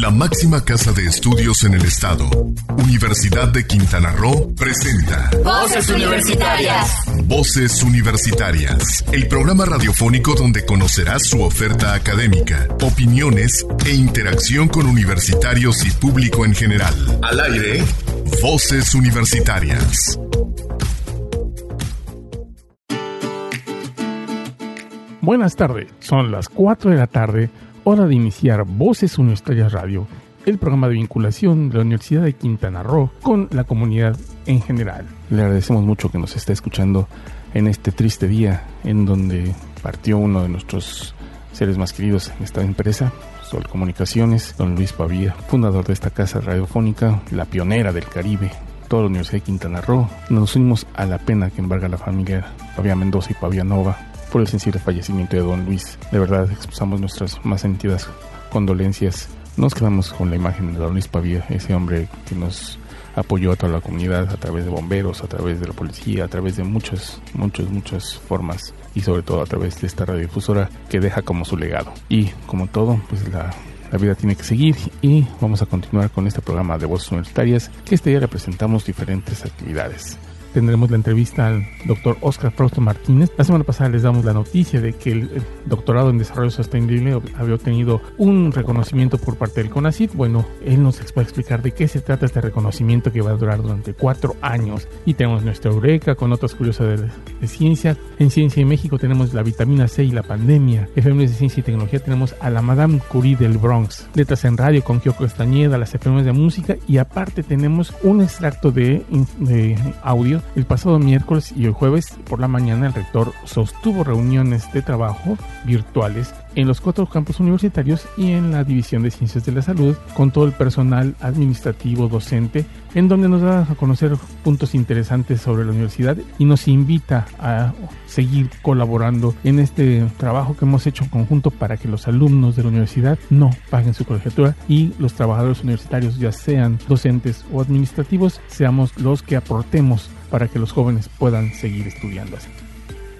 La máxima casa de estudios en el estado, Universidad de Quintana Roo, presenta Voces Universitarias. Voces Universitarias, el programa radiofónico donde conocerás su oferta académica, opiniones e interacción con universitarios y público en general. Al aire, Voces Universitarias. Buenas tardes, son las 4 de la tarde, hora de iniciar Voces Universitarias Radio, el programa de vinculación de la Universidad de Quintana Roo con la comunidad en general. Le agradecemos mucho que nos esté escuchando en este triste día en donde partió uno de nuestros seres más queridos en esta empresa, Sol Comunicaciones, don Luis Pavía, fundador de esta casa radiofónica, la pionera del Caribe, toda la Universidad de Quintana Roo. Nos unimos a la pena que embarga la familia Pavía Mendoza y Pavía Nova por el sensible fallecimiento de don Luis. De verdad, expresamos nuestras más sentidas condolencias. Nos quedamos con la imagen de don Luis Pavía, ese hombre que nos apoyó a toda la comunidad a través de bomberos, a través de la policía, a través de muchas, muchas, muchas formas y sobre todo a través de esta radiodifusora que deja como su legado. Y como todo, pues la, vida tiene que seguir y vamos a continuar con este programa de voces universitarias que este día representamos diferentes actividades tendremos la entrevista al doctor Oscar Fausto Martínez. La semana pasada les damos la noticia de que el doctorado en desarrollo sostenible había obtenido un reconocimiento por parte del CONACYT. Bueno, él nos va a explicar de qué se trata este reconocimiento que va a durar durante cuatro años. Y tenemos nuestra Eureka con otras curiosas de, ciencia. En Ciencia en México tenemos la vitamina C y la pandemia. Efemérides de Ciencia y Tecnología tenemos a la Madame Curie del Bronx. Letras en Radio con Kyoko Estañeda, las efemérides de música y aparte tenemos un extracto de, de audio el pasado miércoles y el jueves por la mañana el rector sostuvo reuniones de trabajo virtuales en los cuatro campus universitarios y en la División de Ciencias de la Salud con todo el personal administrativo docente en donde nos da a conocer puntos interesantes sobre la universidad y nos invita a seguir colaborando en este trabajo que hemos hecho en conjunto para que los alumnos de la universidad no paguen su colegiatura y los trabajadores universitarios ya sean docentes o administrativos seamos los que aportemos para que los jóvenes puedan seguir estudiando así.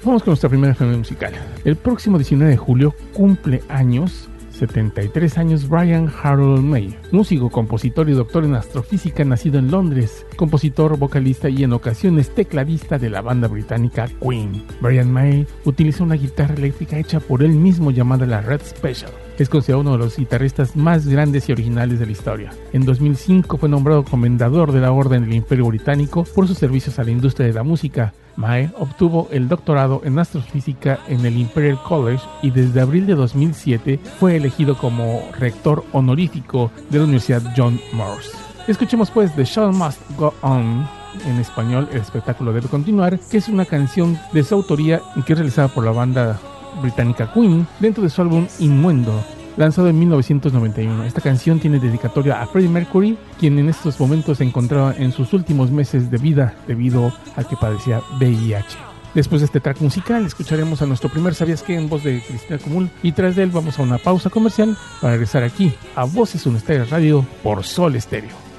Vamos con nuestra primera efeméride musical. El próximo 19 de julio cumple años 73 años Brian Harold May, músico, compositor y doctor en astrofísica nacido en Londres, compositor, vocalista y en ocasiones tecladista de la banda británica Queen. Brian May utiliza una guitarra eléctrica hecha por él mismo llamada la Red Special. Es considerado uno de los guitarristas más grandes y originales de la historia. En 2005 fue nombrado comendador de la Orden del Imperio Británico por sus servicios a la industria de la música. Mae obtuvo el doctorado en astrofísica en el Imperial College y desde abril de 2007 fue elegido como rector honorífico de la Universidad John Morse. Escuchemos pues The Show Must Go On en español El espectáculo debe continuar, que es una canción de su autoría y que es realizada por la banda británica Queen dentro de su álbum Inmuendo, lanzado en 1991. Esta canción tiene dedicatoria a Freddie Mercury, quien en estos momentos se encontraba en sus últimos meses de vida debido a que padecía VIH. Después de este track musical, escucharemos a nuestro primer Sabías que en voz de Cristina Común y tras de él vamos a una pausa comercial para regresar aquí a Voces Universitarias Radio por Sol Estéreo.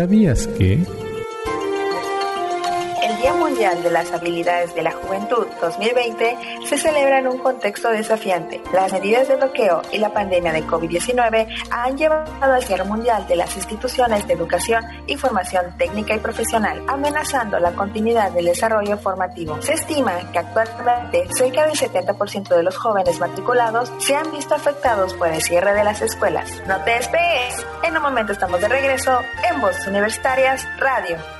¿Sabías que? De las Habilidades de la Juventud 2020 se celebra en un contexto desafiante. Las medidas de bloqueo y la pandemia de COVID-19 han llevado al cierre mundial de las instituciones de educación y formación técnica y profesional, amenazando la continuidad del desarrollo formativo. Se estima que actualmente cerca del 70% de los jóvenes matriculados se han visto afectados por el cierre de las escuelas. No te despegues, en un momento estamos de regreso en Voces Universitarias Radio.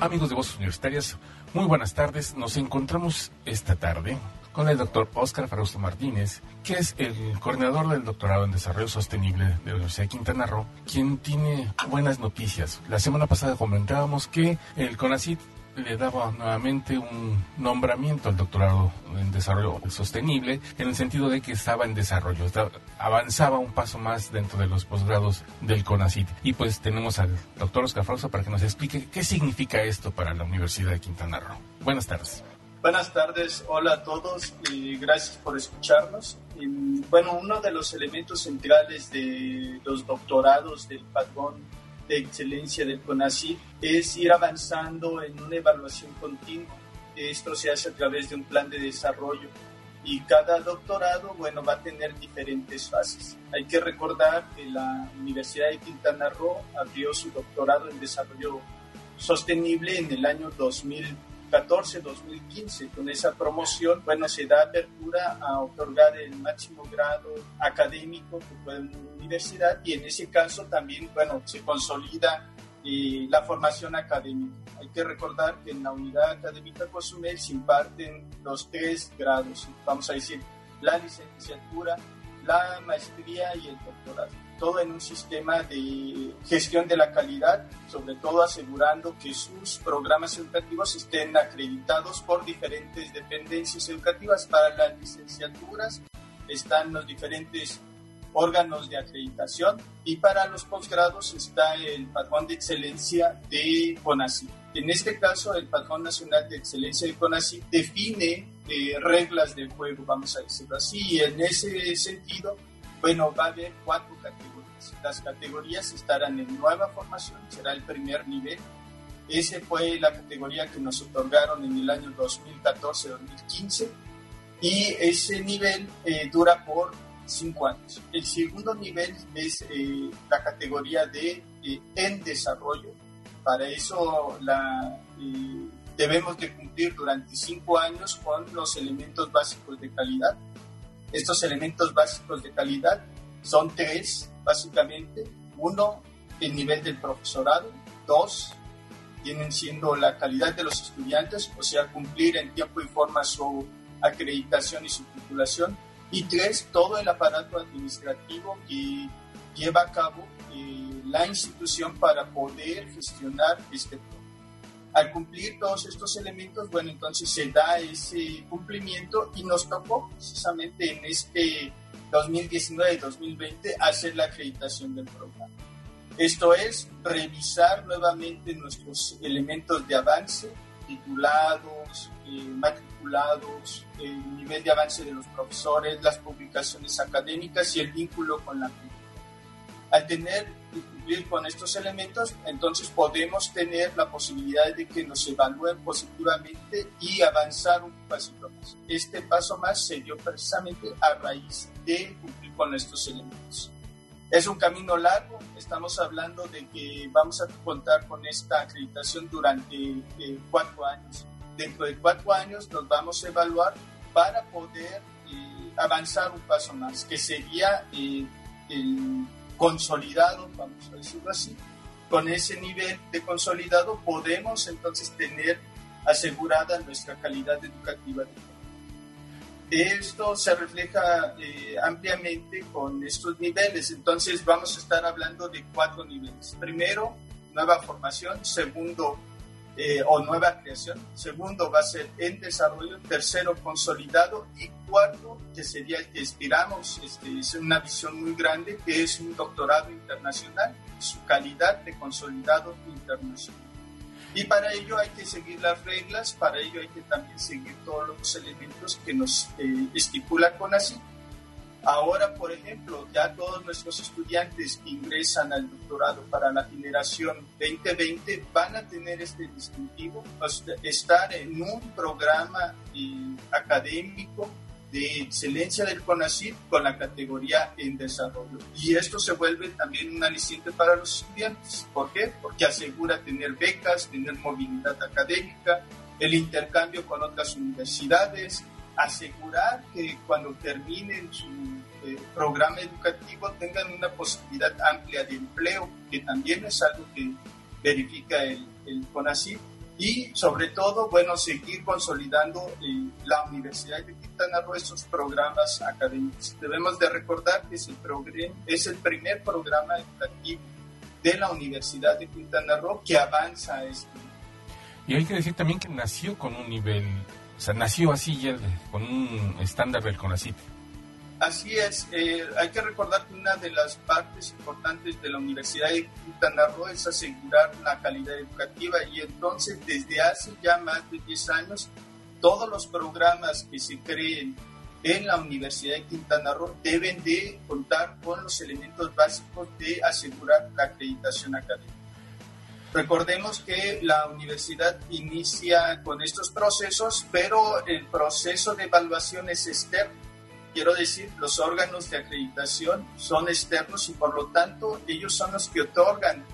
Amigos de Voces Universitarias, muy buenas tardes. Nos encontramos esta tarde con el doctor Oscar Frausto Martínez, que es el coordinador del doctorado en Desarrollo Sostenible de la Universidad de Quintana Roo, quien tiene buenas noticias. La semana pasada comentábamos que el CONACIT le daba nuevamente un nombramiento al doctorado en desarrollo sostenible en el sentido de que estaba en desarrollo, avanzaba un paso más dentro de los posgrados del CONACIT. Y pues tenemos al doctor Oscar Frausto para que nos explique qué significa esto para la Universidad de Quintana Roo. Buenas tardes. Buenas tardes, hola a todos gracias por escucharnos. bueno, uno de los elementos centrales de los doctorados del patrón de excelencia del CONACYT es ir avanzando en una evaluación continua. Esto se hace a través de un plan de desarrollo y cada doctorado, bueno, va a tener diferentes fases. Hay que recordar que la Universidad de Quintana Roo abrió su doctorado en desarrollo sostenible en el año 2000 2014-2015. Con esa promoción, bueno, se da apertura a otorgar el máximo grado académico que puede una universidad y en ese caso también, bueno, se consolida eh, la formación académica. Hay que recordar que en la unidad académica Cozumel se imparten los tres grados, vamos a decir, la licenciatura, la maestría y el doctorado todo en un sistema de gestión de la calidad, sobre todo asegurando que sus programas educativos estén acreditados por diferentes dependencias educativas. Para las licenciaturas están los diferentes órganos de acreditación y para los posgrados está el patrón de excelencia de CONACYT. En este caso, el patrón nacional de excelencia de CONACYT define eh, reglas del juego, vamos a decirlo así, y en ese sentido, bueno, va a haber cuatro categorías las categorías estarán en nueva formación, será el primer nivel. Ese fue la categoría que nos otorgaron en el año 2014-2015 y ese nivel eh, dura por cinco años. El segundo nivel es eh, la categoría de eh, en desarrollo. Para eso la, debemos de cumplir durante cinco años con los elementos básicos de calidad. Estos elementos básicos de calidad son tres básicamente. Uno, el nivel del profesorado. Dos, vienen siendo la calidad de los estudiantes, o sea, cumplir en tiempo y forma su acreditación y su titulación. Y tres, todo el aparato administrativo que lleva a cabo eh, la institución para poder gestionar este programa. Al cumplir todos estos elementos, bueno, entonces se da ese cumplimiento y nos tocó precisamente en este 2019 y 2020 hacer la acreditación del programa. Esto es revisar nuevamente nuestros elementos de avance, titulados, eh, matriculados, el nivel de avance de los profesores, las publicaciones académicas y el vínculo con la comunidad. Al tener y cumplir con estos elementos, entonces podemos tener la posibilidad de que nos evalúen positivamente y avanzar un pasito más. Este paso más se dio precisamente a raíz de cumplir con estos elementos. Es un camino largo, estamos hablando de que vamos a contar con esta acreditación durante eh, cuatro años. Dentro de cuatro años nos vamos a evaluar para poder eh, avanzar un paso más, que sería eh, el consolidado, vamos a decirlo así. Con ese nivel de consolidado podemos entonces tener asegurada nuestra calidad educativa. Esto se refleja eh, ampliamente con estos niveles, entonces vamos a estar hablando de cuatro niveles. Primero, nueva formación. Segundo, eh, o nueva creación. Segundo va a ser en desarrollo. Tercero, consolidado. Y cuarto, que sería el que aspiramos, este, es una visión muy grande, que es un doctorado internacional, su calidad de consolidado internacional. Y para ello hay que seguir las reglas, para ello hay que también seguir todos los elementos que nos eh, estipula CONACYT. Ahora, por ejemplo, ya todos nuestros estudiantes que ingresan al doctorado para la generación 2020 van a tener este distintivo, estar en un programa eh, académico de excelencia del CONACYT con la categoría en desarrollo. Y esto se vuelve también un aliciente para los estudiantes. ¿Por qué? Porque asegura tener becas, tener movilidad académica, el intercambio con otras universidades, asegurar que cuando terminen su eh, programa educativo tengan una posibilidad amplia de empleo, que también es algo que verifica el, el CONACYT y sobre todo, bueno, seguir consolidando eh, la Universidad de Quintana Roo estos programas académicos. Debemos de recordar que es el, es el primer programa educativo de la Universidad de Quintana Roo que avanza a esto. Y hay que decir también que nació con un nivel, o sea, nació así ya con un estándar del CONACYT. Así es, eh, hay que recordar que una de las partes importantes de la Universidad de Quintana Roo es asegurar la calidad educativa y entonces desde hace ya más de 10 años todos los programas que se creen en la Universidad de Quintana Roo deben de contar con los elementos básicos de asegurar la acreditación académica. Recordemos que la universidad inicia con estos procesos, pero el proceso de evaluación es externo quiero decir, los órganos de acreditación son externos y por lo tanto ellos son los que otorgan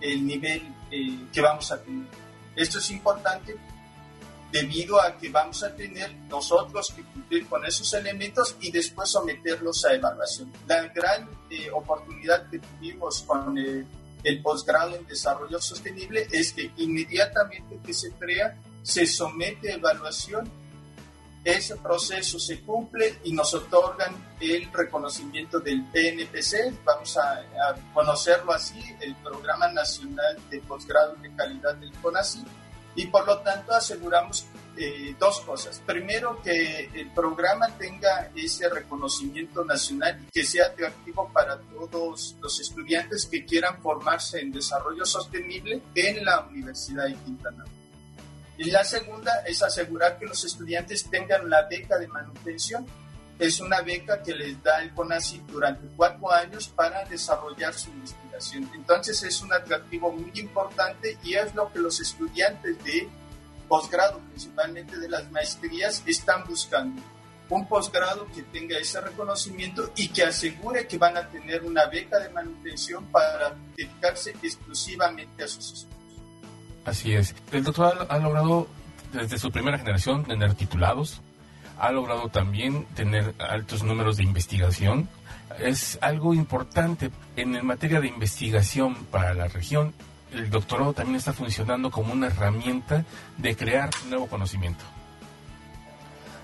el nivel eh, que vamos a tener. Esto es importante debido a que vamos a tener nosotros que cumplir con esos elementos y después someterlos a evaluación. La gran eh, oportunidad que tuvimos con el, el posgrado en desarrollo sostenible es que inmediatamente que se crea, se somete a evaluación ese proceso se cumple y nos otorgan el reconocimiento del PNPC, vamos a, conocerlo así, el Programa Nacional de Posgrado de Calidad del CONACYT, y por lo tanto aseguramos eh, dos cosas. Primero, que el programa tenga ese reconocimiento nacional y que sea atractivo para todos los estudiantes que quieran formarse en desarrollo sostenible en la Universidad de Quintana Roo. Y la segunda es asegurar que los estudiantes tengan la beca de manutención. Es una beca que les da el CONACYT durante cuatro años para desarrollar su investigación. Entonces es un atractivo muy importante y es lo que los estudiantes de posgrado, principalmente de las maestrías, están buscando. Un posgrado que tenga ese reconocimiento y que asegure que van a tener una beca de manutención para dedicarse exclusivamente a sus estudios. Así es. El doctor ha, logrado desde su primera generación tener titulados, ha logrado también tener altos números de investigación. Es algo importante en materia de investigación para la región. El doctorado también está funcionando como una herramienta de crear nuevo conocimiento.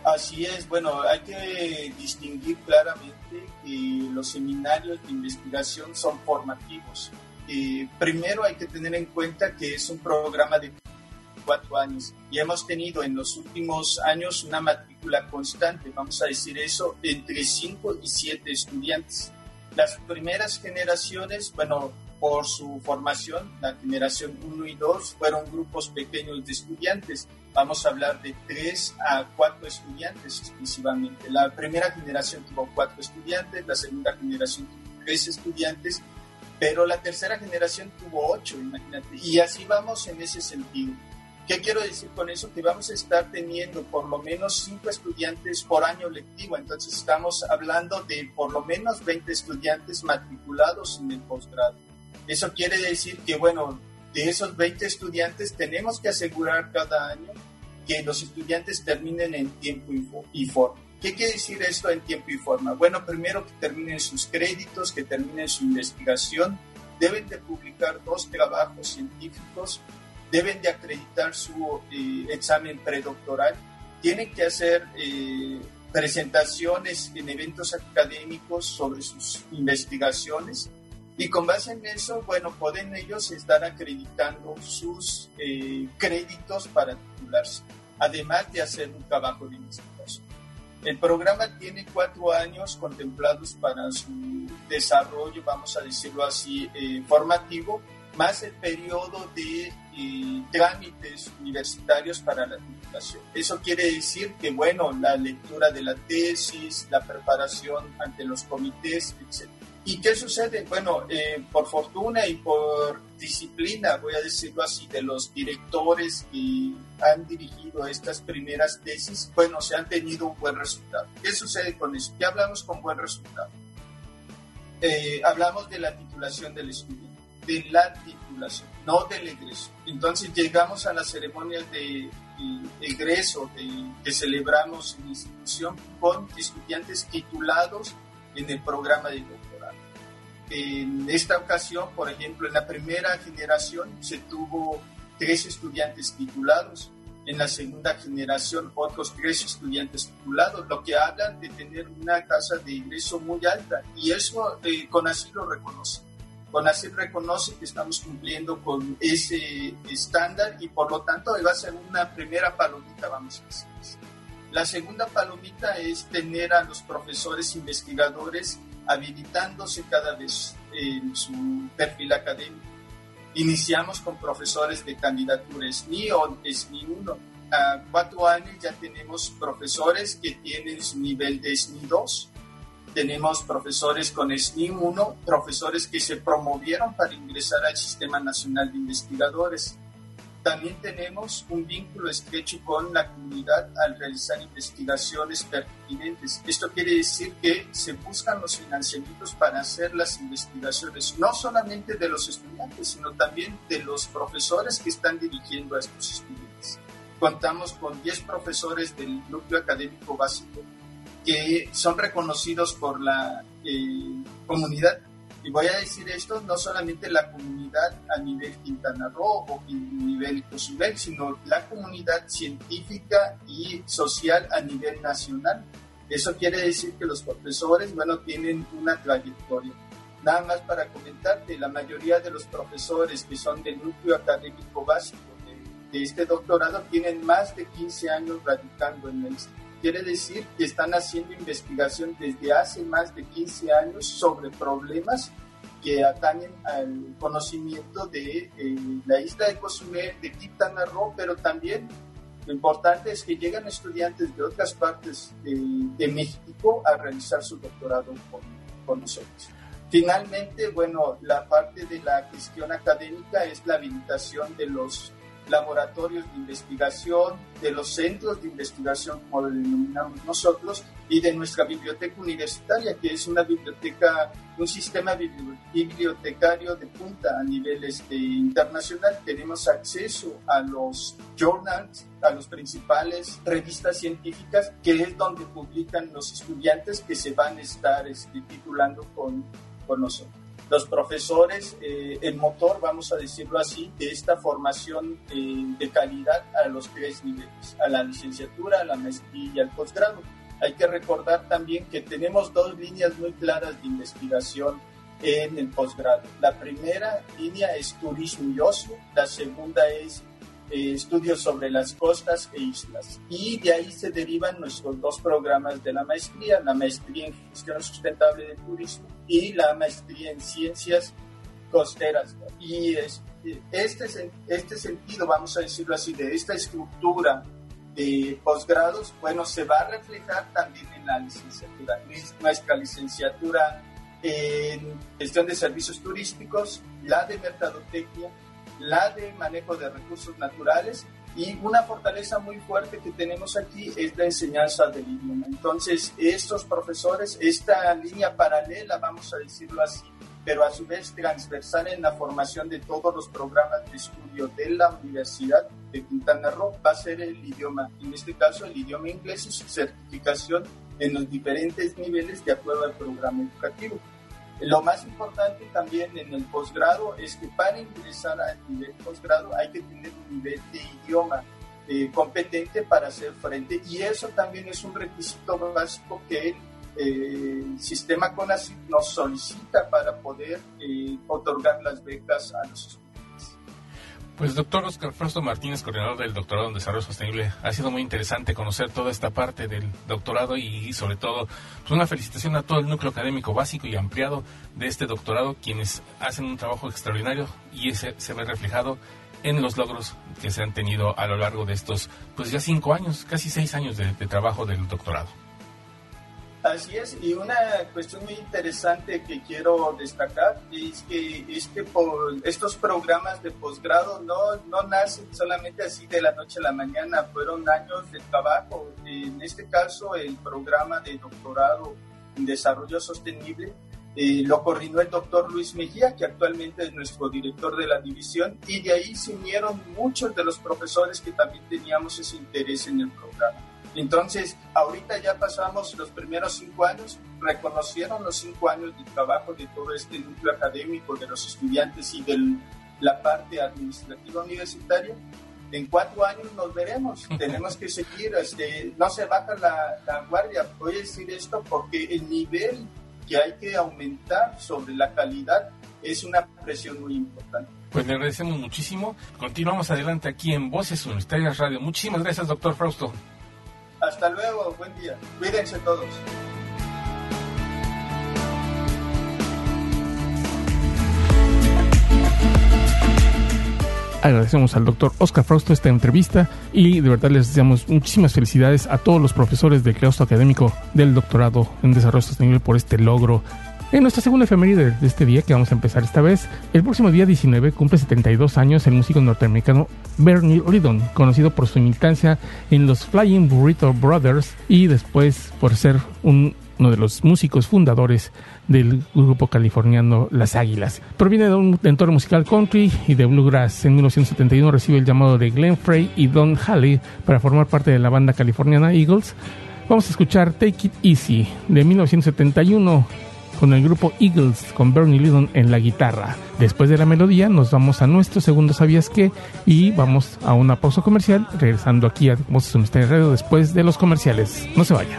Así es, bueno, hay que distinguir claramente que los seminarios de investigación son formativos eh, primero hay que tener en cuenta que es un programa de cuatro años y hemos tenido en los últimos años una matrícula constante, vamos a decir eso, entre cinco y siete estudiantes. Las primeras generaciones, bueno, por su formación, la generación 1 y 2 fueron grupos pequeños de estudiantes. Vamos a hablar de 3 a 4 estudiantes exclusivamente. La primera generación tuvo 4 estudiantes, la segunda generación tuvo 3 estudiantes pero la tercera generación tuvo ocho, imagínate. Y así vamos en ese sentido. ¿Qué quiero decir con eso? Que vamos a estar teniendo por lo menos cinco estudiantes por año lectivo. Entonces estamos hablando de por lo menos 20 estudiantes matriculados en el posgrado. Eso quiere decir que, bueno, de esos 20 estudiantes tenemos que asegurar cada año que los estudiantes terminen en tiempo y forma. ¿Qué quiere decir esto en tiempo y forma? Bueno, primero que terminen sus créditos, que terminen su investigación, deben de publicar dos trabajos científicos, deben de acreditar su eh, examen predoctoral, tienen que hacer eh, presentaciones en eventos académicos sobre sus investigaciones y con base en eso, bueno, pueden ellos estar acreditando sus eh, créditos para titularse, además de hacer un trabajo de investigación. El programa tiene cuatro años contemplados para su desarrollo, vamos a decirlo así, eh, formativo, más el periodo de eh, trámites universitarios para la titulación. Eso quiere decir que, bueno, la lectura de la tesis, la preparación ante los comités, etc. ¿Y qué sucede? Bueno, eh, por fortuna y por disciplina, voy a decirlo así, de los directores que han dirigido estas primeras tesis, bueno, se han tenido un buen resultado. ¿Qué sucede con eso? ¿Qué hablamos con buen resultado? Eh, hablamos de la titulación del estudiante, de la titulación, no del egreso. Entonces llegamos a la ceremonia de, egreso que celebramos en la institución con estudiantes titulados en el programa de en esta ocasión, por ejemplo, en la primera generación se tuvo tres estudiantes titulados, en la segunda generación otros tres estudiantes titulados, lo que hablan de tener una tasa de ingreso muy alta y eso eh, CONACYT lo reconoce. CONACYT reconoce que estamos cumpliendo con ese estándar y por lo tanto va a ser una primera palomita, vamos a decir. La segunda palomita es tener a los profesores investigadores habilitándose cada vez en su perfil académico. Iniciamos con profesores de candidatura SNI o SNI 1. A cuatro años ya tenemos profesores que tienen su nivel de SNI 2. Tenemos profesores con SNI 1, profesores que se promovieron para ingresar al Sistema Nacional de Investigadores también tenemos un vínculo estrecho con la comunidad al realizar investigaciones pertinentes. Esto quiere decir que se buscan los financiamientos para hacer las investigaciones, no solamente de los estudiantes, sino también de los profesores que están dirigiendo a estos estudiantes. Contamos con 10 profesores del núcleo académico básico que son reconocidos por la eh, comunidad y voy a decir esto, no solamente la comunidad a nivel Quintana Roo o a nivel Cozumel, sino la comunidad científica y social a nivel nacional. Eso quiere decir que los profesores, bueno, tienen una trayectoria. Nada más para comentarte, la mayoría de los profesores que son del núcleo académico básico de, este doctorado tienen más de 15 años radicando en el Quiere decir que están haciendo investigación desde hace más de 15 años sobre problemas que atañen al conocimiento de eh, la isla de Cozumel, de Quintana Roo, pero también lo importante es que llegan estudiantes de otras partes de, México a realizar su doctorado con, con nosotros. Finalmente, bueno, la parte de la gestión académica es la habilitación de los laboratorios de investigación, de los centros de investigación, como lo denominamos nosotros, y de nuestra biblioteca universitaria, que es una biblioteca, un sistema bibliotecario de punta a nivel este, internacional. Tenemos acceso a los journals, a los principales revistas científicas, que es donde publican los estudiantes que se van a estar este, titulando con, con nosotros los profesores, eh, el motor, vamos a decirlo así, de esta formación eh, de calidad a los tres niveles, a la licenciatura, a la maestría y al posgrado. Hay que recordar también que tenemos dos líneas muy claras de investigación en el posgrado. La primera línea es turismo y ocio, la segunda es eh, estudios sobre las costas e islas. Y de ahí se derivan nuestros dos programas de la maestría, la maestría en gestión sustentable del turismo y la maestría en ciencias costeras. Y este, este sentido, vamos a decirlo así, de esta estructura de posgrados, bueno, se va a reflejar también en la licenciatura. Nuestra licenciatura en gestión de servicios turísticos, la de mercadotecnia, la de manejo de recursos naturales y una fortaleza muy fuerte que tenemos aquí es la enseñanza del idioma. Entonces, estos profesores, esta línea paralela, vamos a decirlo así, pero a su vez transversal en la formación de todos los programas de estudio de la Universidad de Quintana Roo, va a ser el idioma, en este caso el idioma inglés y su certificación en los diferentes niveles de acuerdo al programa educativo. Lo más importante también en el posgrado es que para ingresar al nivel posgrado hay que tener un nivel de idioma eh, competente para hacer frente y eso también es un requisito básico que el eh, sistema CONACYT nos solicita para poder eh, otorgar las becas a los estudiantes. Pues doctor Oscar Frosto Martínez, coordinador del doctorado en Desarrollo Sostenible, ha sido muy interesante conocer toda esta parte del doctorado y sobre todo pues una felicitación a todo el núcleo académico básico y ampliado de este doctorado, quienes hacen un trabajo extraordinario y ese se ve reflejado en los logros que se han tenido a lo largo de estos, pues ya cinco años, casi seis años de trabajo del doctorado. Así es, y una cuestión muy interesante que quiero destacar es que este, por estos programas de posgrado no, no nacen solamente así de la noche a la mañana, fueron años de trabajo. En este caso, el programa de doctorado en desarrollo sostenible eh, lo coordinó el doctor Luis Mejía, que actualmente es nuestro director de la división, y de ahí se unieron muchos de los profesores que también teníamos ese interés en el programa. Entonces, ahorita ya pasamos los primeros cinco años, reconocieron los cinco años de trabajo de todo este núcleo académico, de los estudiantes y de la parte administrativa universitaria. En cuatro años nos veremos, tenemos que seguir, este, no se baja la, la guardia. Voy a decir esto porque el nivel que hay que aumentar sobre la calidad es una presión muy importante. Pues le agradecemos muchísimo. Continuamos adelante aquí en Voces Universitarias Radio. Muchísimas gracias, doctor Frausto. Hasta luego, buen día. Cuídense todos. Agradecemos al doctor Oscar Frausto esta entrevista y de verdad les deseamos muchísimas felicidades a todos los profesores del claustro académico del doctorado en desarrollo sostenible por este logro en nuestra segunda efeméride de este día, que vamos a empezar esta vez, el próximo día 19 cumple 72 años el músico norteamericano Bernie Lidon, conocido por su militancia en los Flying Burrito Brothers y después por ser uno de los músicos fundadores del grupo californiano Las Águilas. Proviene de un entorno musical country y de bluegrass. En 1971 recibe el llamado de Glenn Frey y Don Halley para formar parte de la banda californiana Eagles. Vamos a escuchar Take It Easy de 1971 con el grupo Eagles con Bernie Lidon en la guitarra. Después de la melodía nos vamos a nuestro segundo Sabías qué y vamos a una pausa comercial regresando aquí a Voces Misterio Radio después de los comerciales. No se vaya.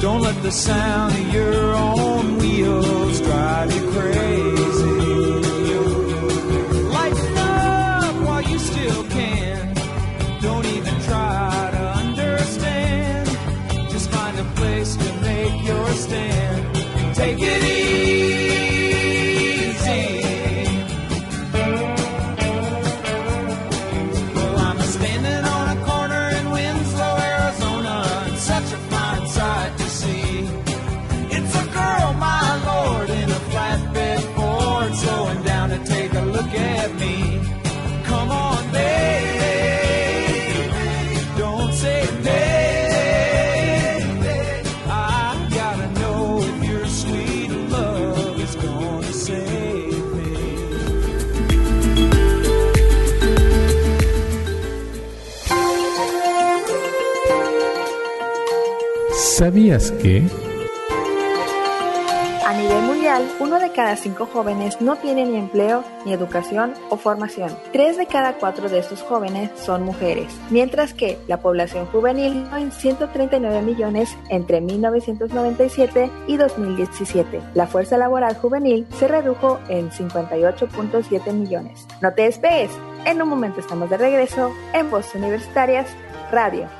Don't let the sound of your own wheels drive you crazy. Take it easy. ¿Sabías que? A nivel mundial, uno de cada cinco jóvenes no tiene ni empleo, ni educación o formación. Tres de cada cuatro de estos jóvenes son mujeres, mientras que la población juvenil en 139 millones entre 1997 y 2017. La fuerza laboral juvenil se redujo en 58.7 millones. No te despegues, en un momento estamos de regreso en Voz Universitarias Radio.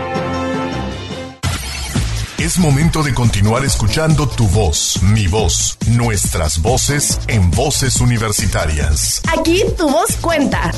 Es momento de continuar escuchando tu voz, mi voz, nuestras voces en voces universitarias. Aquí tu voz cuenta.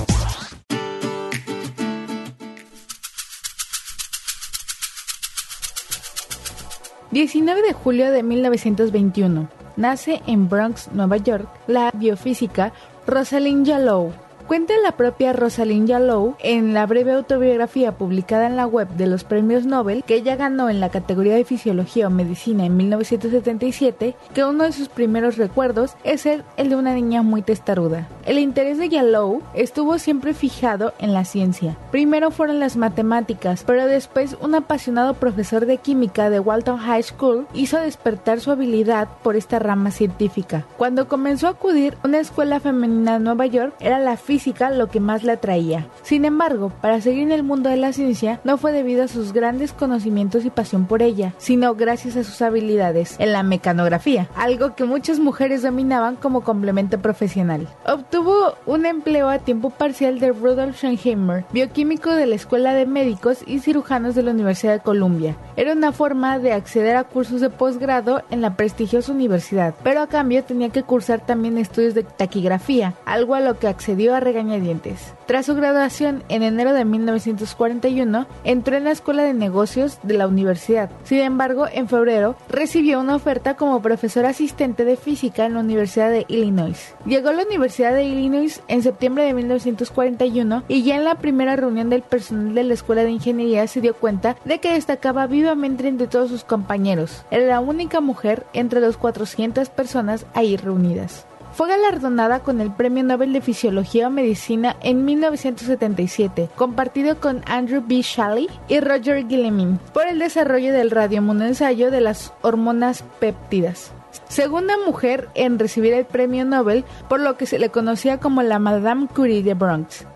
...19 de julio de 1921... ...nace en Bronx, Nueva York... ...la biofísica Rosalind Yalow Cuenta la propia Rosalind Yalow en la breve autobiografía publicada en la web de los premios Nobel que ella ganó en la categoría de Fisiología o Medicina en 1977 que uno de sus primeros recuerdos es ser el de una niña muy testaruda. El interés de Yalow estuvo siempre fijado en la ciencia. Primero fueron las matemáticas, pero después un apasionado profesor de química de Walton High School hizo despertar su habilidad por esta rama científica. Cuando comenzó a acudir a una escuela femenina de Nueva York, era la física lo que más le atraía. Sin embargo, para seguir en el mundo de la ciencia no fue debido a sus grandes conocimientos y pasión por ella, sino gracias a sus habilidades en la mecanografía, algo que muchas mujeres dominaban como complemento profesional. Obtuvo un empleo a tiempo parcial de Rudolf Schönheimer, bioquímico de la Escuela de Médicos y Cirujanos de la Universidad de Columbia. Era una forma de acceder a cursos de posgrado en la prestigiosa universidad, pero a cambio tenía que cursar también estudios de taquigrafía, algo a lo que accedió a regañadientes. Tras su graduación en enero de 1941, entró en la Escuela de Negocios de la universidad. Sin embargo, en febrero recibió una oferta como profesor asistente de física en la Universidad de Illinois. Llegó a la Universidad de Illinois en septiembre de 1941 y ya en la primera reunión del personal de la Escuela de Ingeniería se dio cuenta de que destacaba vivamente entre todos sus compañeros. Era la única mujer entre los 400 personas ahí reunidas. Fue galardonada con el Premio Nobel de Fisiología o Medicina en 1977, compartido con Andrew B. Shalley y Roger Guillemin, por el desarrollo del radiomonoensayo de las hormonas péptidas. Segunda mujer en recibir el premio Nobel, por lo que se le conocía como la Madame Curie de Bronx.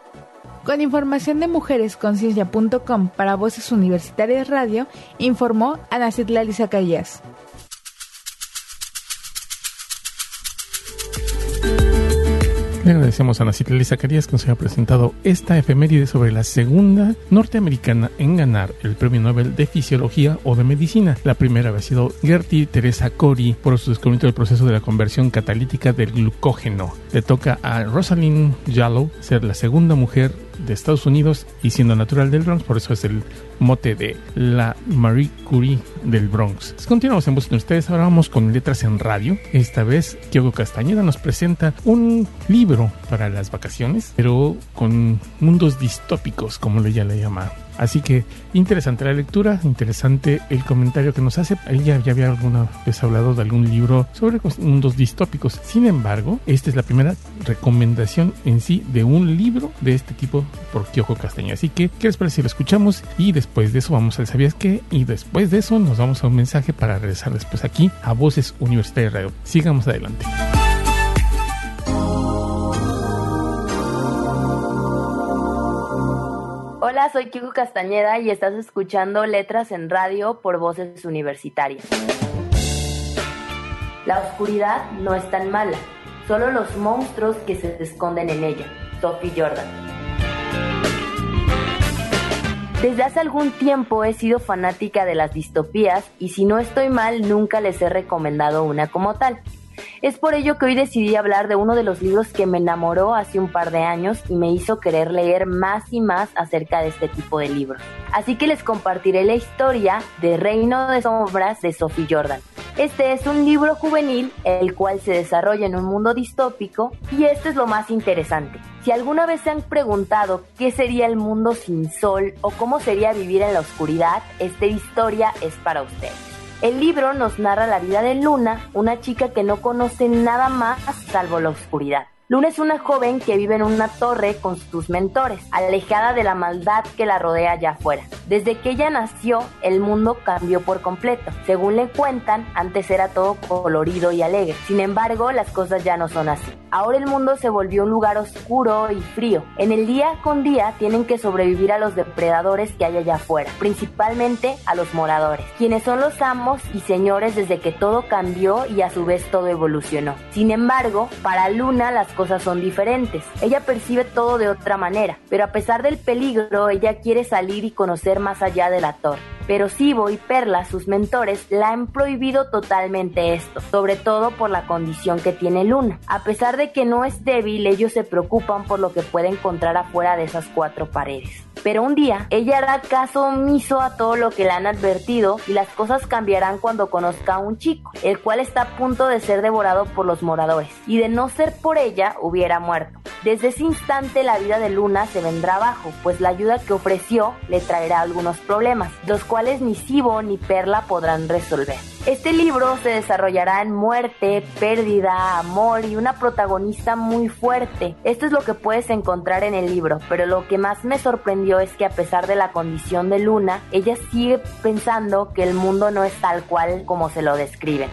Con información de mujeresconciencia.com para Voces Universitarias Radio, informó Ana Citlali Le agradecemos a Nacitli Zacarías que nos haya presentado esta efeméride sobre la segunda norteamericana en ganar el Premio Nobel de Fisiología o de Medicina. La primera había sido Gertie Teresa Cori por su descubrimiento del proceso de la conversión catalítica del glucógeno. Le toca a Rosalind Jallow ser la segunda mujer de Estados Unidos y siendo natural del Bronx, por eso es el mote de la Marie Curie del Bronx. Continuamos en Voz de Ustedes, ahora vamos con letras en radio. Esta vez, Kyogo Castañeda nos presenta un libro para las vacaciones, pero con mundos distópicos, como ella le llama. Así que interesante la lectura, interesante el comentario que nos hace. Ella ya había alguna vez hablado de algún libro sobre mundos distópicos. Sin embargo, esta es la primera recomendación en sí de un libro de este tipo por Kyojo Castaña. Así que, ¿qué les parece si lo escuchamos? Y después de eso vamos al ¿Sabías qué? Y después de eso nos vamos a un mensaje para regresar después aquí a Voces Universitarias Radio. Sigamos adelante. Hola, soy Kiko Castañeda y estás escuchando Letras en Radio por Voces Universitarias. La oscuridad no es tan mala, solo los monstruos que se esconden en ella. Sophie Jordan. Desde hace algún tiempo he sido fanática de las distopías y si no estoy mal nunca les he recomendado una como tal. Es por ello que hoy decidí hablar de uno de los libros que me enamoró hace un par de años y me hizo querer leer más y más acerca de este tipo de libros. Así que les compartiré la historia de Reino de Sombras de Sophie Jordan. Este es un libro juvenil, el cual se desarrolla en un mundo distópico y esto es lo más interesante. Si alguna vez se han preguntado qué sería el mundo sin sol o cómo sería vivir en la oscuridad, esta historia es para ustedes. El libro nos narra la vida de Luna, una chica que no conoce nada más salvo la oscuridad. Luna es una joven que vive en una torre con sus mentores, alejada de la maldad que la rodea allá afuera. Desde que ella nació, el mundo cambió por completo. Según le cuentan, antes era todo colorido y alegre. Sin embargo, las cosas ya no son así. Ahora el mundo se volvió un lugar oscuro y frío. En el día con día tienen que sobrevivir a los depredadores que hay allá afuera, principalmente a los moradores, quienes son los amos y señores desde que todo cambió y a su vez todo evolucionó. Sin embargo, para Luna las cosas son diferentes. Ella percibe todo de otra manera, pero a pesar del peligro, ella quiere salir y conocer más allá de la torre. Pero Sibo y Perla, sus mentores, la han prohibido totalmente esto, sobre todo por la condición que tiene Luna. A pesar de que no es débil, ellos se preocupan por lo que puede encontrar afuera de esas cuatro paredes. Pero un día, ella hará caso omiso a todo lo que le han advertido y las cosas cambiarán cuando conozca a un chico, el cual está a punto de ser devorado por los moradores. Y de no ser por ella, hubiera muerto. Desde ese instante la vida de Luna se vendrá abajo, pues la ayuda que ofreció le traerá algunos problemas, los cuales ni Sibo ni Perla podrán resolver. Este libro se desarrollará en muerte, pérdida, amor y una protagonista muy fuerte. Esto es lo que puedes encontrar en el libro, pero lo que más me sorprendió es que a pesar de la condición de Luna, ella sigue pensando que el mundo no es tal cual como se lo describen.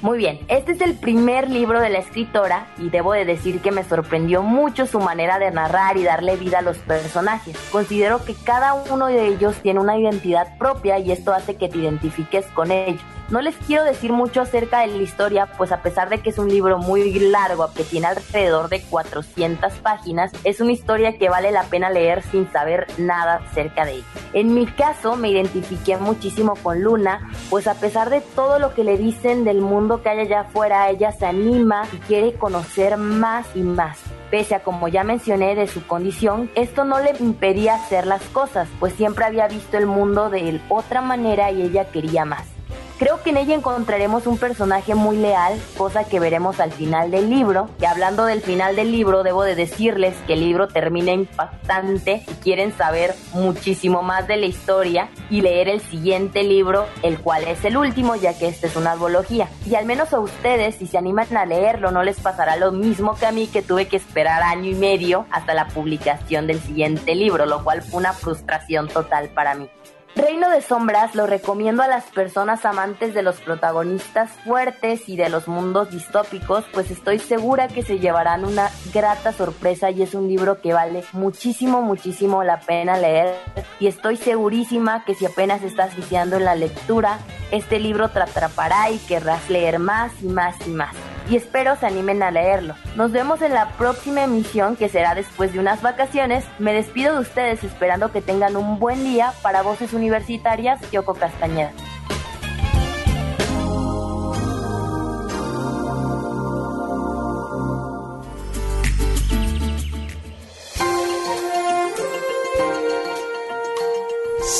Muy bien, este es el primer libro de la escritora y debo de decir que me sorprendió mucho su manera de narrar y darle vida a los personajes. Considero que cada uno de ellos tiene una identidad propia y esto hace que te identifiques con ellos. No les quiero decir mucho acerca de la historia, pues a pesar de que es un libro muy largo, que tiene alrededor de 400 páginas, es una historia que vale la pena leer sin saber nada acerca de ella. En mi caso me identifiqué muchísimo con Luna, pues a pesar de todo lo que le dicen del mundo que hay allá afuera, ella se anima y quiere conocer más y más. Pese a como ya mencioné de su condición, esto no le impedía hacer las cosas, pues siempre había visto el mundo de otra manera y ella quería más. Creo que en ella encontraremos un personaje muy leal, cosa que veremos al final del libro. Y hablando del final del libro, debo de decirles que el libro termina impactante. Si quieren saber muchísimo más de la historia y leer el siguiente libro, el cual es el último, ya que este es una advología. Y al menos a ustedes, si se animan a leerlo, no les pasará lo mismo que a mí, que tuve que esperar año y medio hasta la publicación del siguiente libro, lo cual fue una frustración total para mí. Reino de Sombras lo recomiendo a las personas amantes de los protagonistas fuertes y de los mundos distópicos, pues estoy segura que se llevarán una grata sorpresa y es un libro que vale muchísimo, muchísimo la pena leer. Y estoy segurísima que si apenas estás viciando en la lectura, este libro te atrapará y querrás leer más y más y más y espero se animen a leerlo. Nos vemos en la próxima emisión que será después de unas vacaciones. Me despido de ustedes esperando que tengan un buen día para Voces Universitarias Yoko Castañeda.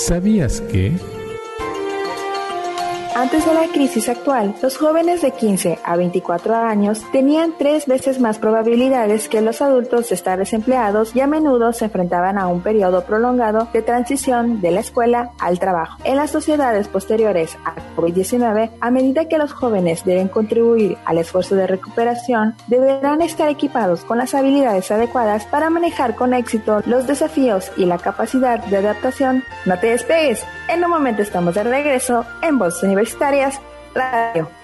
¿Sabías que... Antes de la crisis actual, los jóvenes de 15 a 24 años tenían tres veces más probabilidades que los adultos de estar desempleados y a menudo se enfrentaban a un periodo prolongado de transición de la escuela al trabajo. En las sociedades posteriores a COVID-19, a medida que los jóvenes deben contribuir al esfuerzo de recuperación, deberán estar equipados con las habilidades adecuadas para manejar con éxito los desafíos y la capacidad de adaptación. No te despegues, en un momento estamos de regreso en Voz Universidad Radio.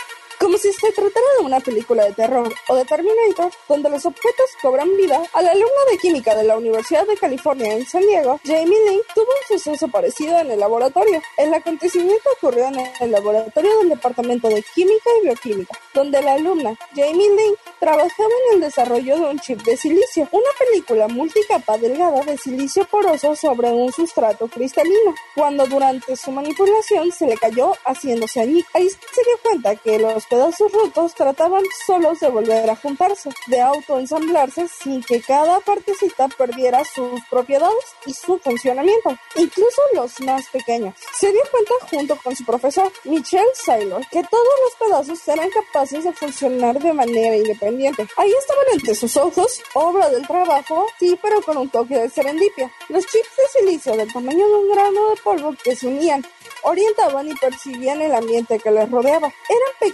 Como si se tratara de una película de terror o de Terminator, donde los objetos cobran vida, a la alumna de química de la Universidad de California en San Diego, Jamie Link, tuvo un suceso parecido en el laboratorio. El acontecimiento ocurrió en el laboratorio del Departamento de Química y Bioquímica, donde la alumna Jamie Link trabajaba en el desarrollo de un chip de silicio, una película multicapa delgada de silicio poroso sobre un sustrato cristalino, cuando durante su manipulación se le cayó haciéndose añicos. Ahí se dio cuenta que los pedazos rotos trataban solos de volver a juntarse, de autoensamblarse sin que cada partecita perdiera sus propiedades y su funcionamiento, incluso los más pequeños. Se dio cuenta junto con su profesor, Michelle Saylor, que todos los pedazos eran capaces de funcionar de manera independiente. Ahí estaban entre sus ojos, obra del trabajo, sí, pero con un toque de serendipia. Los chips de silicio del tamaño de un grano de polvo que se unían orientaban y percibían el ambiente que les rodeaba. Eran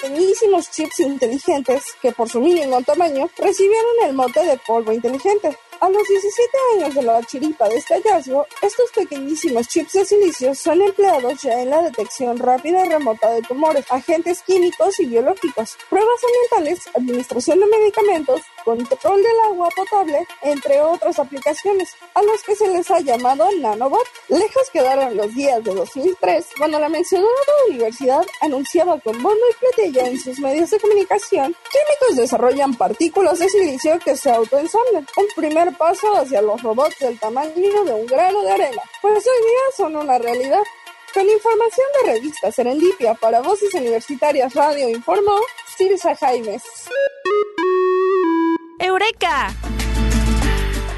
chips inteligentes que por su mínimo tamaño recibieron el mote de polvo inteligente. A los 17 años de la chiripa de este hallazgo, estos pequeñísimos chips de silicio son empleados ya en la detección rápida y remota de tumores, agentes químicos y biológicos, pruebas ambientales, administración de medicamentos, control del agua potable, entre otras aplicaciones, a los que se les ha llamado nanobot. Lejos quedaron los días de 2003, cuando la mencionada universidad anunciaba con bombo y platillo en sus medios de comunicación, químicos desarrollan partículas de silicio que se autoensamblan, un primer paso hacia los robots del tamaño de un grano de arena, pues hoy día son una realidad. Con información de revista Serendipia para Voces Universitarias Radio informó Silsa Jaimes. ¡Eureka!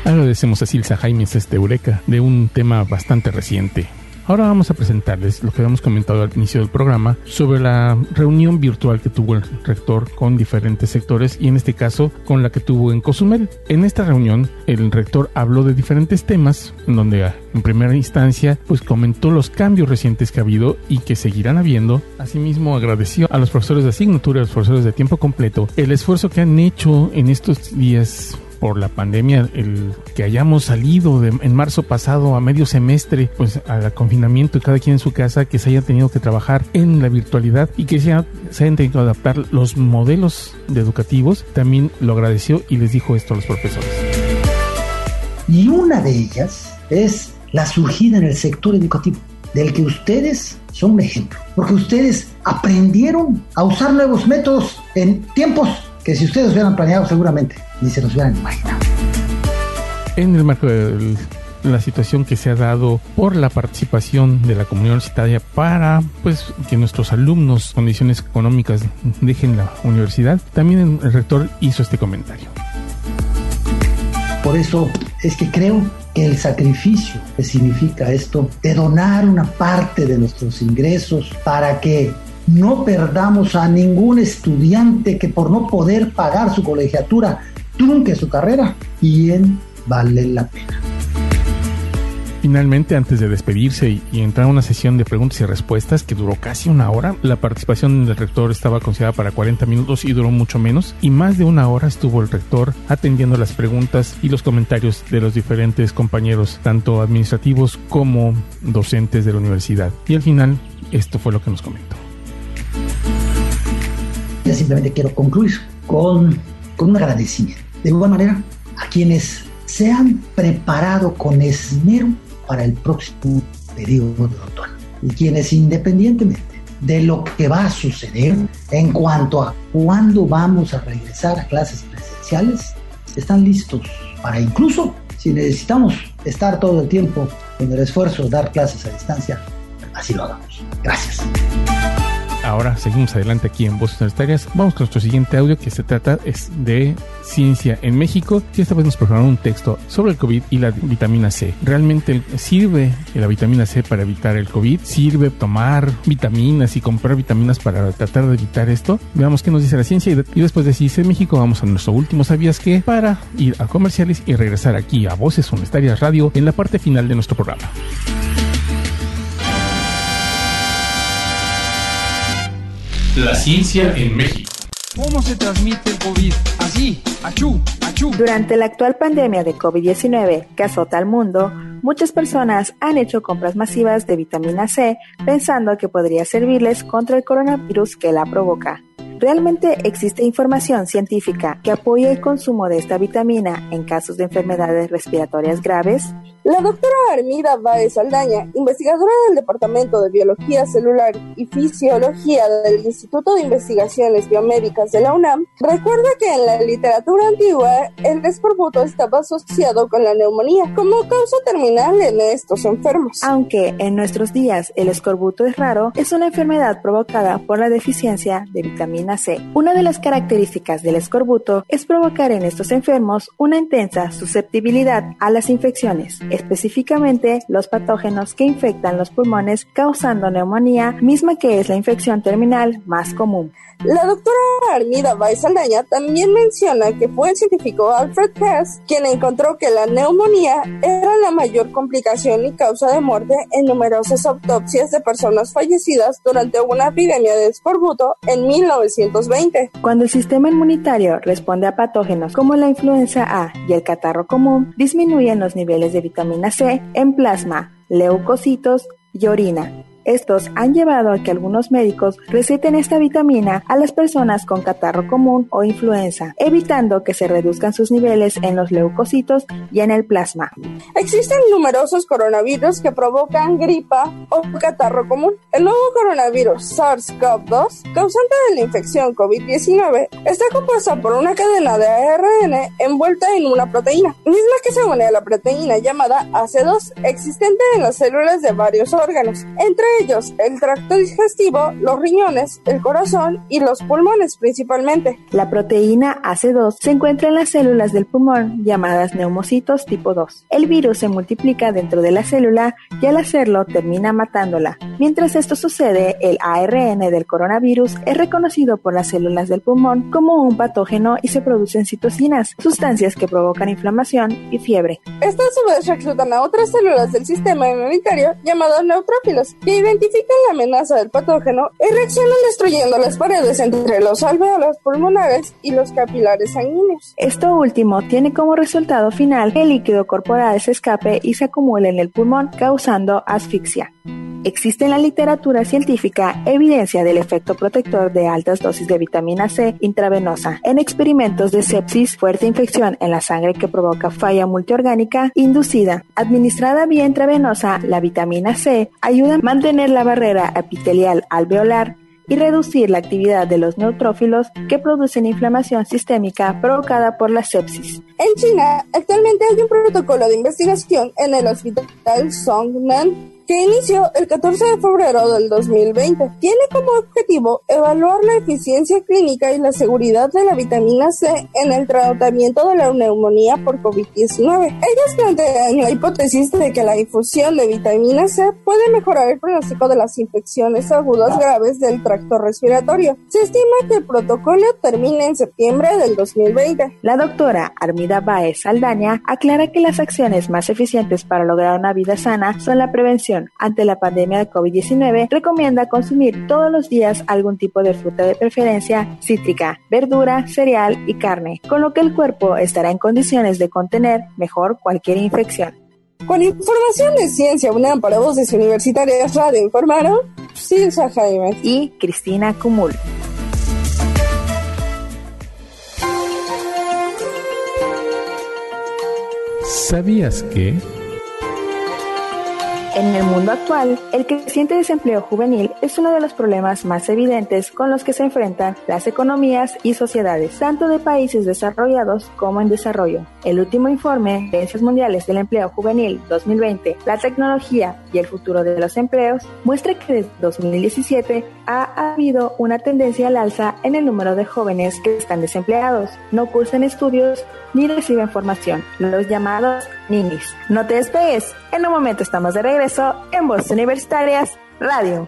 Agradecemos a Silsa Jaimes este Eureka de un tema bastante reciente. Ahora vamos a presentarles lo que habíamos comentado al inicio del programa sobre la reunión virtual que tuvo el rector con diferentes sectores y en este caso con la que tuvo en Cozumel. En esta reunión el rector habló de diferentes temas en donde en primera instancia pues comentó los cambios recientes que ha habido y que seguirán habiendo. Asimismo agradeció a los profesores de asignatura a los profesores de tiempo completo el esfuerzo que han hecho en estos días por la pandemia, el que hayamos salido de, en marzo pasado a medio semestre, pues al confinamiento y cada quien en su casa, que se haya tenido que trabajar en la virtualidad y que se, se hayan tenido que adaptar los modelos de educativos, también lo agradeció y les dijo esto a los profesores. Y una de ellas es la surgida en el sector educativo, del que ustedes son un ejemplo, porque ustedes aprendieron a usar nuevos métodos en tiempos que si ustedes hubieran planeado seguramente ni se los hubieran imaginado. En el marco de la situación que se ha dado por la participación de la comunidad universitaria para pues que nuestros alumnos condiciones económicas dejen la universidad, también el rector hizo este comentario. Por eso es que creo que el sacrificio que significa esto de donar una parte de nuestros ingresos para que no perdamos a ningún estudiante que por no poder pagar su colegiatura trunque su carrera, bien vale la pena. Finalmente, antes de despedirse y, entrar a una sesión de preguntas y respuestas que duró casi una hora, la participación del rector estaba considerada para 40 minutos y duró mucho menos, y más de una hora estuvo el rector atendiendo las preguntas y los comentarios de los diferentes compañeros, tanto administrativos como docentes de la universidad. Y al final, esto fue lo que nos comentó. Ya simplemente quiero concluir con, con un agradecimiento. De igual manera, a quienes se han preparado con esmero para el próximo periodo de otoño y quienes independientemente de lo que va a suceder en cuanto a cuándo vamos a regresar a clases presenciales, están listos para incluso si necesitamos estar todo el tiempo en el esfuerzo de dar clases a distancia, así lo hagamos. Gracias. Ahora seguimos adelante aquí en Voces Universitarias. Vamos con nuestro siguiente audio que se trata es de ciencia en México. Y esta vez nos prepararon un texto sobre el COVID y la vitamina C. ¿Realmente sirve la vitamina C para evitar el COVID? ¿Sirve tomar vitaminas y comprar vitaminas para tratar de evitar esto? Veamos qué nos dice la ciencia y, después de en México vamos a nuestro último ¿Sabías qué? Para ir a comerciales y regresar aquí a Voces Universitarias Radio en la parte final de nuestro programa. La ciencia en México. ¿Cómo se transmite el COVID? Así, achú, achú. Durante la actual pandemia de COVID-19 que azota al mundo, muchas personas han hecho compras masivas de vitamina C pensando que podría servirles contra el coronavirus que la provoca. ¿Realmente existe información científica que apoye el consumo de esta vitamina en casos de enfermedades respiratorias graves? La doctora Armida Baez Aldaña, investigadora del Departamento de Biología Celular y Fisiología del Instituto de Investigaciones Biomédicas de la UNAM, recuerda que en la literatura antigua el escorbuto estaba asociado con la neumonía como causa terminal en estos enfermos. Aunque en nuestros días el escorbuto es raro, es una enfermedad provocada por la deficiencia de vitamina C. Una de las características del escorbuto es provocar en estos enfermos una intensa susceptibilidad a las infecciones específicamente los patógenos que infectan los pulmones causando neumonía, misma que es la infección terminal más común. La doctora Armida Baez Aldaña también menciona que fue el científico Alfred Hess quien encontró que la neumonía era la mayor complicación y causa de muerte en numerosas autopsias de personas fallecidas durante una epidemia de escorbuto en 1920. Cuando el sistema inmunitario responde a patógenos como la influenza A y el catarro común, disminuyen los niveles de vitamina C en plasma, leucocitos y orina. Estos han llevado a que algunos médicos receten esta vitamina a las personas con catarro común o influenza, evitando que se reduzcan sus niveles en los leucocitos y en el plasma. Existen numerosos coronavirus que provocan gripa o catarro común. El nuevo coronavirus SARS-CoV-2, causante de la infección COVID-19, está compuesto por una cadena de ARN envuelta en una proteína, misma que se une a la proteína llamada AC2, existente en las células de varios órganos, entre ellos el tracto digestivo, los riñones, el corazón y los pulmones principalmente. La proteína AC2 se encuentra en las células del pulmón llamadas neumocitos tipo 2. El virus se multiplica dentro de la célula y al hacerlo termina matándola. Mientras esto sucede, el ARN del coronavirus es reconocido por las células del pulmón como un patógeno y se producen citocinas, sustancias que provocan inflamación y fiebre. Estas a su vez reclutan a otras células del sistema inmunitario llamados neutrófilos, que identifican la amenaza del patógeno y reaccionan destruyendo las paredes entre los alveolos pulmonares y los capilares sanguíneos. Esto último tiene como resultado final que el líquido corporal se escape y se acumule en el pulmón causando asfixia. Existe en la literatura científica evidencia del efecto protector de altas dosis de vitamina C intravenosa en experimentos de sepsis, fuerte infección en la sangre que provoca falla multiorgánica inducida. Administrada vía intravenosa, la vitamina C ayuda a mantener la barrera epitelial alveolar y reducir la actividad de los neutrófilos que producen inflamación sistémica provocada por la sepsis. En China, actualmente hay un protocolo de investigación en el Hospital Songnan que inició el 14 de febrero del 2020. Tiene como objetivo evaluar la eficiencia clínica y la seguridad de la vitamina C en el tratamiento de la neumonía por COVID-19. Ellos plantean la hipótesis de que la infusión de vitamina C puede mejorar el pronóstico de las infecciones agudas graves del tracto respiratorio. Se estima que el protocolo termine en septiembre del 2020. La doctora Armida Baez Saldaña aclara que las acciones más eficientes para lograr una vida sana son la prevención ante la pandemia de COVID-19, recomienda consumir todos los días algún tipo de fruta de preferencia cítrica, verdura, cereal y carne, con lo que el cuerpo estará en condiciones de contener mejor cualquier infección. Con información de Ciencia UNAM para Voces Universitarias Radio informaron Silsa Jaime y Cristina Cumul. ¿Sabías que... En el mundo actual, el creciente desempleo juvenil es uno de los problemas más evidentes con los que se enfrentan las economías y sociedades, tanto de países desarrollados como en desarrollo. El último informe, Tendencias Mundiales del Empleo Juvenil 2020, la tecnología y el futuro de los empleos, muestra que desde 2017 ha habido una tendencia al alza en el número de jóvenes que están desempleados, no cursan estudios ni reciben formación, los llamados ninis. No te despegues, en un momento estamos de regreso en Voz Universitarias Radio.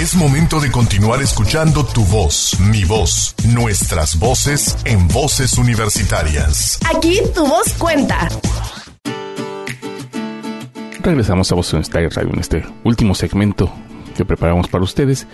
Es momento de continuar escuchando tu voz, mi voz, nuestras voces en voces universitarias. Aquí tu voz cuenta. Regresamos a Voz Universitaria Radio en este último segmento que preparamos para ustedes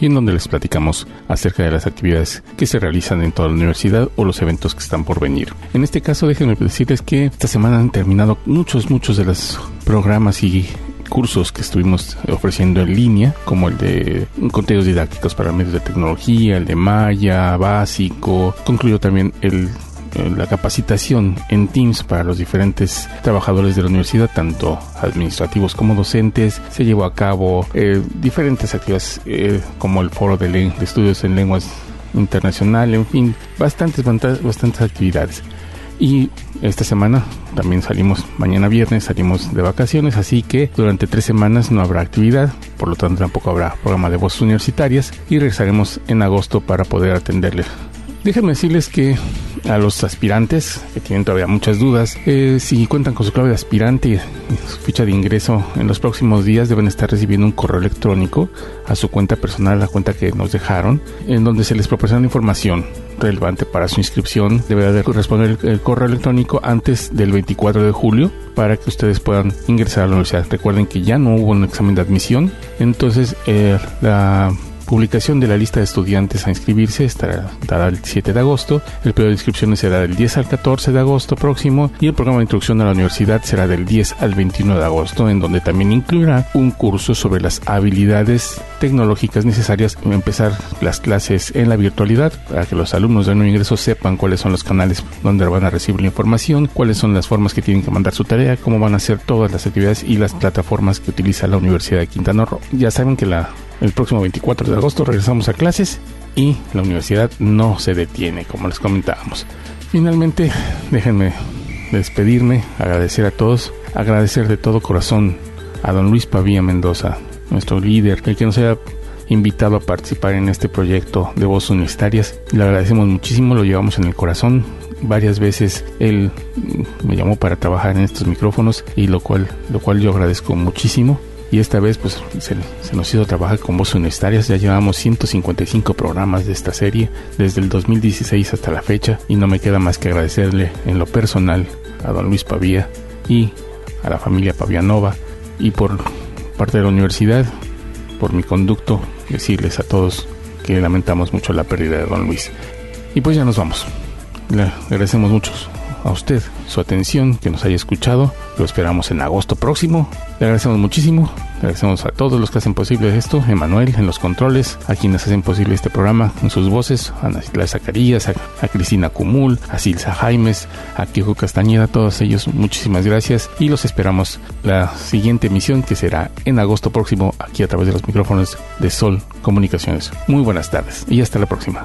y en donde les platicamos acerca de las actividades que se realizan en toda la universidad o los eventos que están por venir. En este caso, déjenme decirles que esta semana han terminado muchos, muchos de los programas y cursos que estuvimos ofreciendo en línea, como el de contenidos didácticos para medios de tecnología, el de Maya, básico, concluyó también el eh, la capacitación en Teams para los diferentes trabajadores de la universidad, tanto administrativos como docentes. Se llevó a cabo eh, diferentes actividades como el foro de, de estudios en lenguas internacional, en fin, bastantes, bastantes actividades. Y esta semana también salimos, mañana viernes salimos de vacaciones, así que durante tres semanas no habrá actividad, por lo tanto tampoco habrá programa de voces universitarias y regresaremos en agosto para poder atenderles. Déjenme decirles que a los aspirantes que tienen todavía muchas dudas, eh, si cuentan con su clave de aspirante y su ficha de ingreso en los próximos días deben estar recibiendo un correo electrónico a su cuenta personal, la cuenta que nos dejaron, en donde se les proporciona información relevante para su inscripción. Deberá de responder el, correo electrónico antes del 24 de julio para que ustedes puedan ingresar a la universidad. Recuerden que ya no hubo un examen de admisión, entonces eh, la publicación de la lista de estudiantes a inscribirse estará dada el 7 de agosto, el periodo de inscripciones será del 10 al 14 de agosto próximo y el programa de introducción a la universidad será del 10 al 21 de agosto, en donde también incluirá un curso sobre las habilidades tecnológicas necesarias para empezar las clases en la virtualidad para que los alumnos de nuevo ingreso sepan cuáles son los canales donde van a recibir la información, cuáles son las formas que tienen que mandar su tarea, cómo van a hacer todas las actividades y las plataformas que utiliza la Universidad de Quintana Roo. Ya saben que la el próximo 24 de agosto regresamos a clases y la universidad no se detiene, como les comentábamos. Finalmente, déjenme despedirme, agradecer a todos, agradecer de todo corazón a don Luis Pavía Mendoza, nuestro líder, el que nos haya invitado a participar en este proyecto de voces universitarias. Le agradecemos muchísimo, lo llevamos en el corazón. Varias veces él me llamó para trabajar en estos micrófonos y lo cual, lo cual yo agradezco muchísimo y esta vez pues se, nos hizo trabajar con voces universitarias. Ya llevamos 155 programas de esta serie desde el 2016 hasta la fecha y no me queda más que agradecerle en lo personal a don Luis Pavía y a la familia Pavianova y por parte de la universidad, por mi conducto, decirles a todos que lamentamos mucho la pérdida de don Luis. Y pues ya nos vamos. Le agradecemos mucho a usted su atención, que nos haya escuchado. Lo esperamos en agosto próximo. Le agradecemos muchísimo. Agradecemos a todos los que hacen posible esto. Emanuel en los controles, a quienes hacen posible este programa en sus voces, a Ana Zacarías, a, Cristina Cumul, a Silsa Jaimes, a Quijo Castañeda, todos ellos muchísimas gracias y los esperamos la siguiente emisión que será en agosto próximo aquí a través de los micrófonos de Sol Comunicaciones. Muy buenas tardes y hasta la próxima.